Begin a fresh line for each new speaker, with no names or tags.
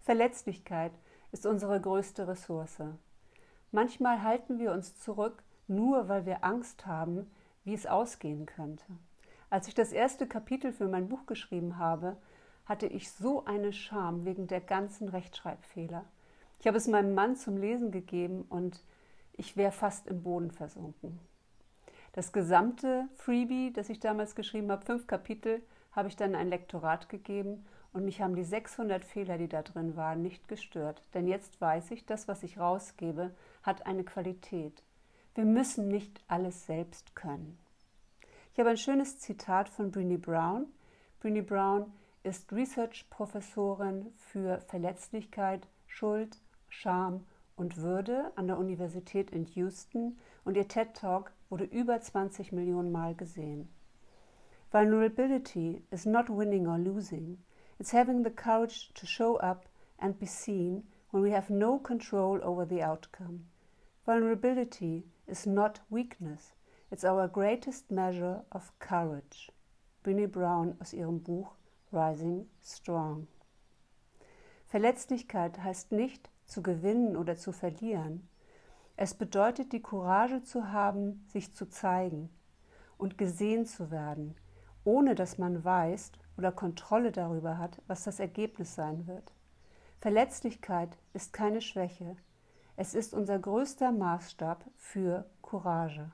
Verletzlichkeit ist unsere größte Ressource. Manchmal halten wir uns zurück, nur weil wir Angst haben, wie es ausgehen könnte. Als ich das erste Kapitel für mein Buch geschrieben habe, hatte ich so eine Scham wegen der ganzen Rechtschreibfehler. Ich habe es meinem Mann zum Lesen gegeben und ich wäre fast im Boden versunken. Das gesamte Freebie, das ich damals geschrieben habe, fünf Kapitel, habe ich dann ein Lektorat gegeben und mich haben die 600 Fehler, die da drin waren, nicht gestört. Denn jetzt weiß ich, das, was ich rausgebe, hat eine Qualität. Wir müssen nicht alles selbst können. Ich habe ein schönes Zitat von Brené Brown. Brené Brown ist Research-Professorin für Verletzlichkeit, Schuld, Scham und Würde an der Universität in Houston und ihr TED Talk wurde über 20 Millionen Mal gesehen. Vulnerability is not winning or losing. It's having the courage to show up and be seen when we have no control over the outcome. Vulnerability is not weakness. It's our greatest measure of courage. Brené Brown aus ihrem Buch Rising Strong. Verletzlichkeit heißt nicht zu gewinnen oder zu verlieren. Es bedeutet die Courage zu haben, sich zu zeigen und gesehen zu werden, ohne dass man weiß oder Kontrolle darüber hat, was das Ergebnis sein wird. Verletzlichkeit ist keine Schwäche. Es ist unser größter Maßstab für Courage.